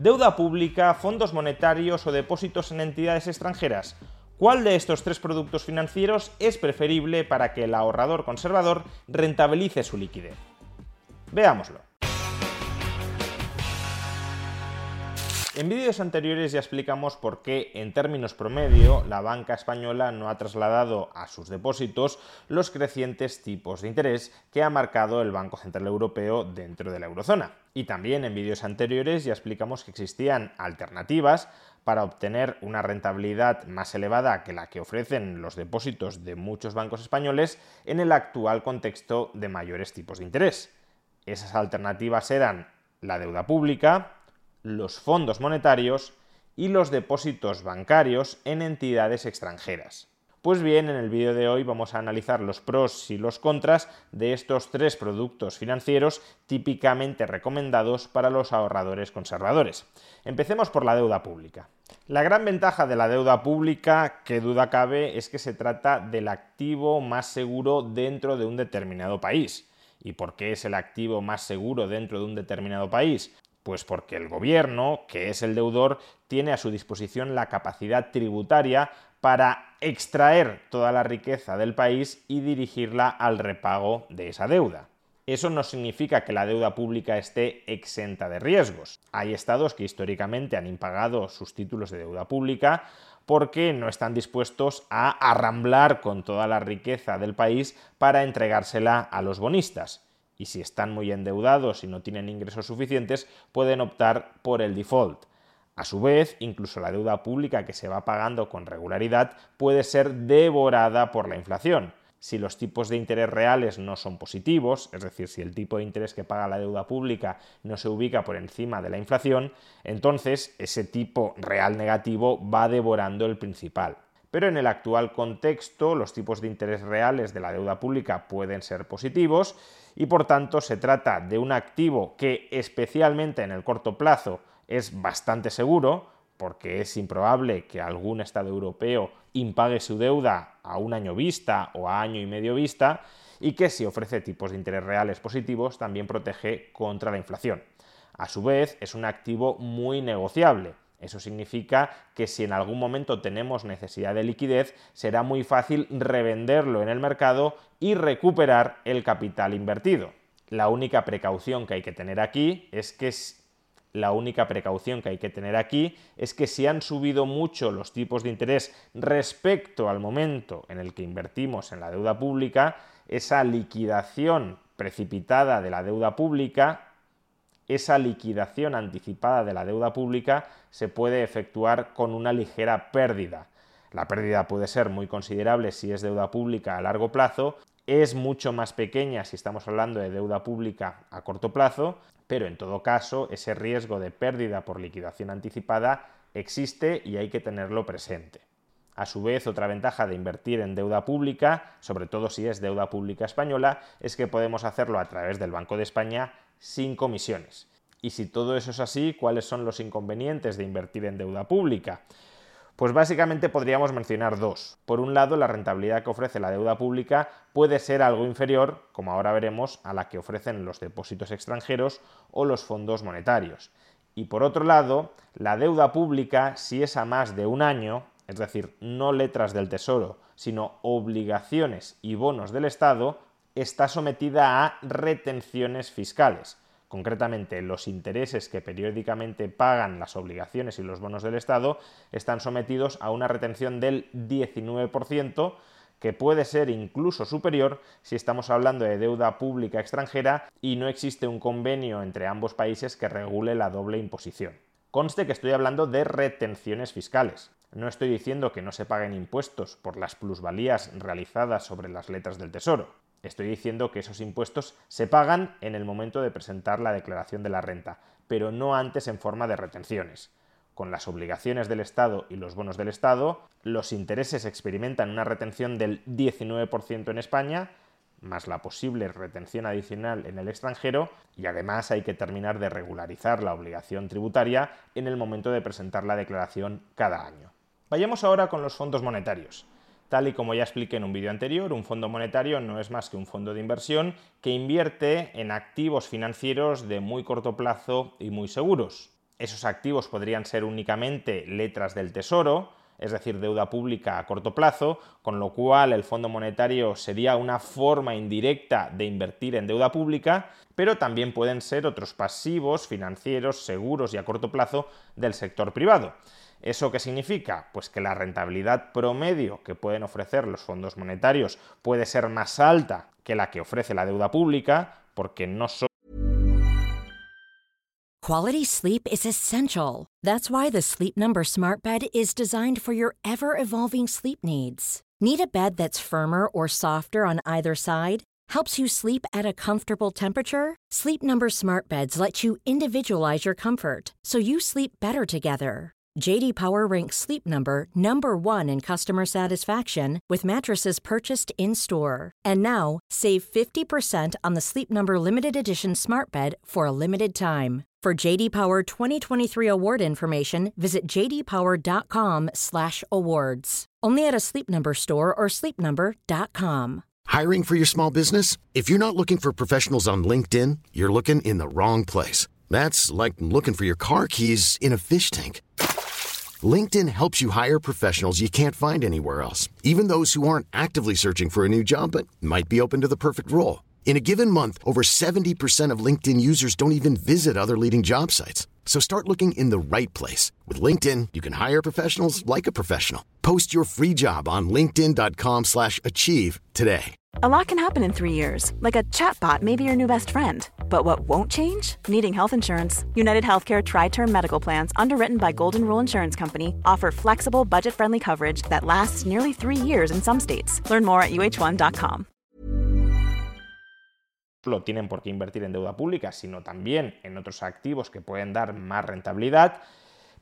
Deuda pública, fondos monetarios o depósitos en entidades extranjeras. ¿Cuál de estos tres productos financieros es preferible para que el ahorrador conservador rentabilice su liquidez? Veámoslo. En vídeos anteriores ya explicamos por qué, en términos promedio, la banca española no ha trasladado a sus depósitos los crecientes tipos de interés que ha marcado el Banco Central Europeo dentro de la eurozona. Y también en vídeos anteriores ya explicamos que existían alternativas para obtener una rentabilidad más elevada que la que ofrecen los depósitos de muchos bancos españoles en el actual contexto de mayores tipos de interés. Esas alternativas eran la deuda pública, los fondos monetarios y los depósitos bancarios en entidades extranjeras. Pues bien, en el vídeo de hoy vamos a analizar los pros y los contras de estos tres productos financieros típicamente recomendados para los ahorradores conservadores. Empecemos por la deuda pública. La gran ventaja de la deuda pública, que duda cabe, es que se trata del activo más seguro dentro de un determinado país. ¿Y por qué es el activo más seguro dentro de un determinado país? Pues porque el gobierno, que es el deudor, tiene a su disposición la capacidad tributaria para extraer toda la riqueza del país y dirigirla al repago de esa deuda. Eso no significa que la deuda pública esté exenta de riesgos. Hay estados que históricamente han impagado sus títulos de deuda pública porque no están dispuestos a arramblar con toda la riqueza del país para entregársela a los bonistas y si están muy endeudados y no tienen ingresos suficientes, pueden optar por el default. A su vez, incluso la deuda pública que se va pagando con regularidad puede ser devorada por la inflación. Si los tipos de interés reales no son positivos, es decir, si el tipo de interés que paga la deuda pública no se ubica por encima de la inflación, entonces ese tipo real negativo va devorando el principal. Pero en el actual contexto, los tipos de interés reales de la deuda pública pueden ser positivos y por tanto se trata de un activo que especialmente en el corto plazo es bastante seguro, porque es improbable que algún Estado europeo impague su deuda a un año vista o a año y medio vista, y que si ofrece tipos de interés reales positivos también protege contra la inflación. A su vez, es un activo muy negociable, eso significa que si en algún momento tenemos necesidad de liquidez, será muy fácil revenderlo en el mercado y recuperar el capital invertido. La única precaución que hay que tener aquí es que la única precaución que hay que tener aquí es que si han subido mucho los tipos de interés respecto al momento en el que invertimos en la deuda pública, esa liquidación precipitada de la deuda pública esa liquidación anticipada de la deuda pública se puede efectuar con una ligera pérdida. La pérdida puede ser muy considerable si es deuda pública a largo plazo, es mucho más pequeña si estamos hablando de deuda pública a corto plazo, pero en todo caso ese riesgo de pérdida por liquidación anticipada existe y hay que tenerlo presente. A su vez, otra ventaja de invertir en deuda pública, sobre todo si es deuda pública española, es que podemos hacerlo a través del Banco de España sin comisiones. Y si todo eso es así, ¿cuáles son los inconvenientes de invertir en deuda pública? Pues básicamente podríamos mencionar dos. Por un lado, la rentabilidad que ofrece la deuda pública puede ser algo inferior, como ahora veremos, a la que ofrecen los depósitos extranjeros o los fondos monetarios. Y por otro lado, la deuda pública, si es a más de un año, es decir, no letras del Tesoro, sino obligaciones y bonos del Estado, está sometida a retenciones fiscales. Concretamente, los intereses que periódicamente pagan las obligaciones y los bonos del Estado están sometidos a una retención del 19%, que puede ser incluso superior si estamos hablando de deuda pública extranjera y no existe un convenio entre ambos países que regule la doble imposición. Conste que estoy hablando de retenciones fiscales. No estoy diciendo que no se paguen impuestos por las plusvalías realizadas sobre las letras del Tesoro. Estoy diciendo que esos impuestos se pagan en el momento de presentar la declaración de la renta, pero no antes en forma de retenciones. Con las obligaciones del Estado y los bonos del Estado, los intereses experimentan una retención del 19% en España, más la posible retención adicional en el extranjero, y además hay que terminar de regularizar la obligación tributaria en el momento de presentar la declaración cada año. Vayamos ahora con los fondos monetarios. Tal y como ya expliqué en un vídeo anterior, un fondo monetario no es más que un fondo de inversión que invierte en activos financieros de muy corto plazo y muy seguros. Esos activos podrían ser únicamente letras del tesoro, es decir, deuda pública a corto plazo, con lo cual el Fondo Monetario sería una forma indirecta de invertir en deuda pública, pero también pueden ser otros pasivos financieros seguros y a corto plazo del sector privado. ¿Eso qué significa? Pues que la rentabilidad promedio que pueden ofrecer los fondos monetarios puede ser más alta que la que ofrece la deuda pública, porque no son Quality sleep is essential. That's why the Sleep Number Smart Bed is designed for your ever-evolving sleep needs. Need a bed that's firmer or softer on either side? Helps you sleep at a comfortable temperature? Sleep Number Smart Beds let you individualize your comfort so you sleep better together. JD Power ranks Sleep Number number 1 in customer satisfaction with mattresses purchased in-store. And now, save 50% on the Sleep Number limited edition Smart Bed for a limited time. For JD Power 2023 award information, visit jdpower.com/awards. Only at a Sleep Number store or sleepnumber.com. Hiring for your small business? If you're not looking for professionals on LinkedIn, you're looking in the wrong place. That's like looking for your car keys in a fish tank. LinkedIn helps you hire professionals you can't find anywhere else, even those who aren't actively searching for a new job but might be open to the perfect role. In a given month, over 70% of LinkedIn users don't even visit other leading job sites. So start looking in the right place. With LinkedIn, you can hire professionals like a professional. Post your free job on linkedin.com slash achieve today. A lot can happen in three years, like a chatbot may be your new best friend. But what won't change? Needing health insurance. United Healthcare Tri-Term Medical Plans, underwritten by Golden Rule Insurance Company, offer flexible, budget-friendly coverage that lasts nearly three years in some states. Learn more at uh1.com. Lo tienen por qué invertir en deuda pública, sino también en otros activos que pueden dar más rentabilidad,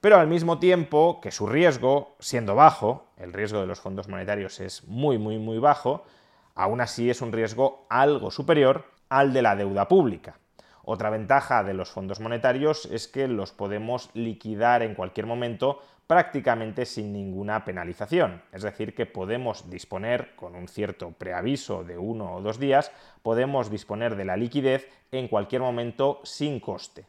pero al mismo tiempo que su riesgo, siendo bajo, el riesgo de los fondos monetarios es muy, muy, muy bajo, aún así es un riesgo algo superior al de la deuda pública. Otra ventaja de los fondos monetarios es que los podemos liquidar en cualquier momento prácticamente sin ninguna penalización. Es decir, que podemos disponer, con un cierto preaviso de uno o dos días, podemos disponer de la liquidez en cualquier momento sin coste.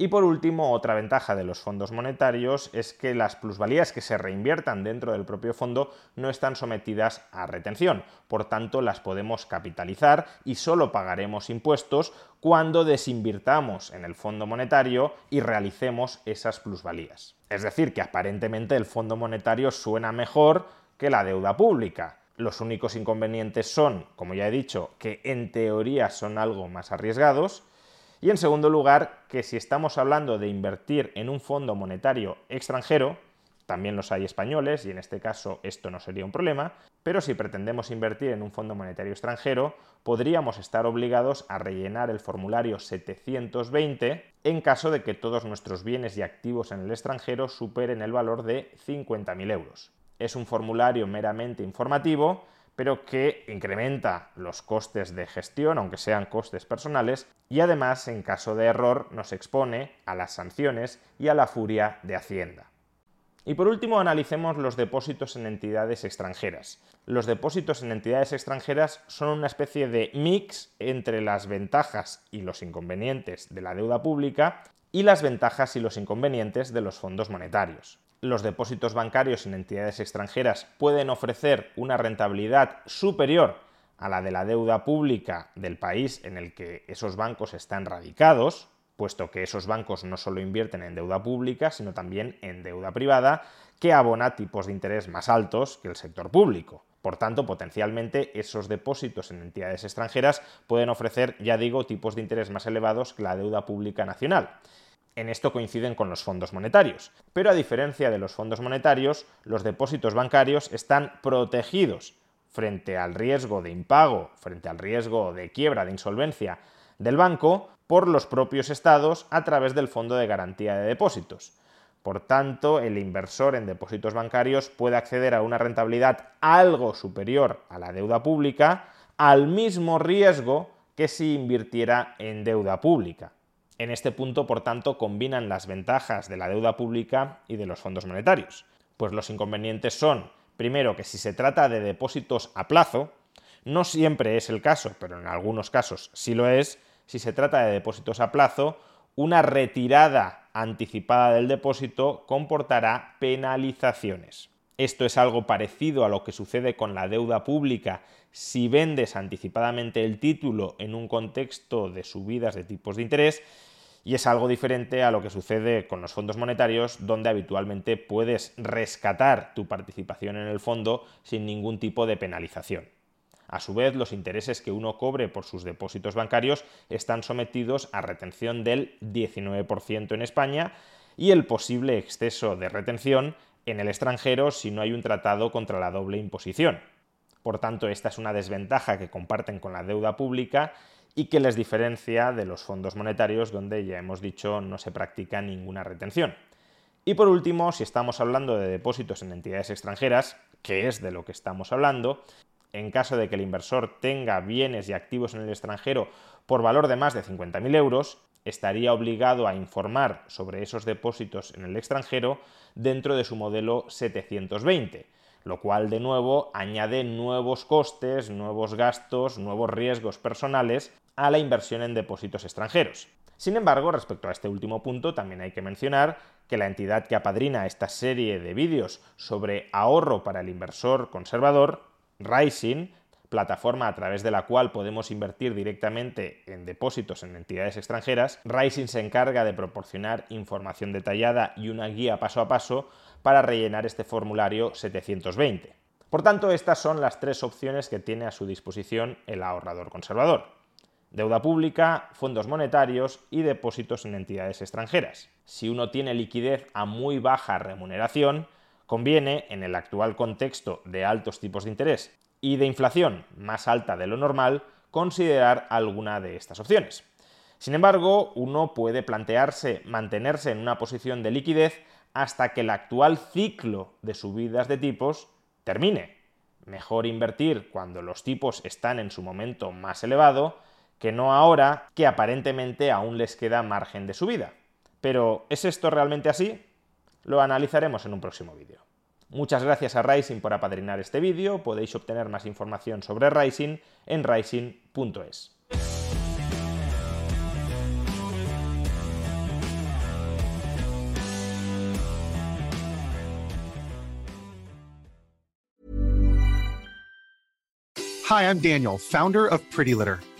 Y por último, otra ventaja de los fondos monetarios es que las plusvalías que se reinviertan dentro del propio fondo no están sometidas a retención, por tanto las podemos capitalizar y solo pagaremos impuestos cuando desinvirtamos en el fondo monetario y realicemos esas plusvalías. Es decir, que aparentemente el fondo monetario suena mejor que la deuda pública. Los únicos inconvenientes son, como ya he dicho, que en teoría son algo más arriesgados y en segundo lugar, que si estamos hablando de invertir en un fondo monetario extranjero, también los hay españoles y en este caso esto no sería un problema, pero si pretendemos invertir en un fondo monetario extranjero, podríamos estar obligados a rellenar el formulario 720 en caso de que todos nuestros bienes y activos en el extranjero superen el valor de 50.000 euros. Es un formulario meramente informativo pero que incrementa los costes de gestión, aunque sean costes personales, y además, en caso de error, nos expone a las sanciones y a la furia de Hacienda. Y por último, analicemos los depósitos en entidades extranjeras. Los depósitos en entidades extranjeras son una especie de mix entre las ventajas y los inconvenientes de la deuda pública y las ventajas y los inconvenientes de los fondos monetarios los depósitos bancarios en entidades extranjeras pueden ofrecer una rentabilidad superior a la de la deuda pública del país en el que esos bancos están radicados, puesto que esos bancos no solo invierten en deuda pública, sino también en deuda privada, que abona tipos de interés más altos que el sector público. Por tanto, potencialmente esos depósitos en entidades extranjeras pueden ofrecer, ya digo, tipos de interés más elevados que la deuda pública nacional. En esto coinciden con los fondos monetarios. Pero a diferencia de los fondos monetarios, los depósitos bancarios están protegidos frente al riesgo de impago, frente al riesgo de quiebra, de insolvencia del banco, por los propios estados a través del Fondo de Garantía de Depósitos. Por tanto, el inversor en depósitos bancarios puede acceder a una rentabilidad algo superior a la deuda pública al mismo riesgo que si invirtiera en deuda pública. En este punto, por tanto, combinan las ventajas de la deuda pública y de los fondos monetarios. Pues los inconvenientes son, primero, que si se trata de depósitos a plazo, no siempre es el caso, pero en algunos casos sí lo es, si se trata de depósitos a plazo, una retirada anticipada del depósito comportará penalizaciones. Esto es algo parecido a lo que sucede con la deuda pública si vendes anticipadamente el título en un contexto de subidas de tipos de interés y es algo diferente a lo que sucede con los fondos monetarios, donde habitualmente puedes rescatar tu participación en el fondo sin ningún tipo de penalización. A su vez, los intereses que uno cobre por sus depósitos bancarios están sometidos a retención del 19% en España y el posible exceso de retención en el extranjero si no hay un tratado contra la doble imposición. Por tanto, esta es una desventaja que comparten con la deuda pública y que les diferencia de los fondos monetarios donde ya hemos dicho no se practica ninguna retención. Y por último, si estamos hablando de depósitos en entidades extranjeras, que es de lo que estamos hablando, en caso de que el inversor tenga bienes y activos en el extranjero por valor de más de 50.000 euros, estaría obligado a informar sobre esos depósitos en el extranjero dentro de su modelo 720 lo cual de nuevo añade nuevos costes, nuevos gastos, nuevos riesgos personales a la inversión en depósitos extranjeros. Sin embargo, respecto a este último punto, también hay que mencionar que la entidad que apadrina esta serie de vídeos sobre ahorro para el inversor conservador, Rising, plataforma a través de la cual podemos invertir directamente en depósitos en entidades extranjeras, Rising se encarga de proporcionar información detallada y una guía paso a paso para rellenar este formulario 720. Por tanto, estas son las tres opciones que tiene a su disposición el ahorrador conservador. Deuda pública, fondos monetarios y depósitos en entidades extranjeras. Si uno tiene liquidez a muy baja remuneración, conviene, en el actual contexto de altos tipos de interés y de inflación más alta de lo normal, considerar alguna de estas opciones. Sin embargo, uno puede plantearse mantenerse en una posición de liquidez hasta que el actual ciclo de subidas de tipos termine. Mejor invertir cuando los tipos están en su momento más elevado que no ahora que aparentemente aún les queda margen de subida. Pero ¿es esto realmente así? Lo analizaremos en un próximo vídeo. Muchas gracias a Rising por apadrinar este vídeo. Podéis obtener más información sobre Rising en rising.es. Hi, I'm Daniel, founder of Pretty Litter.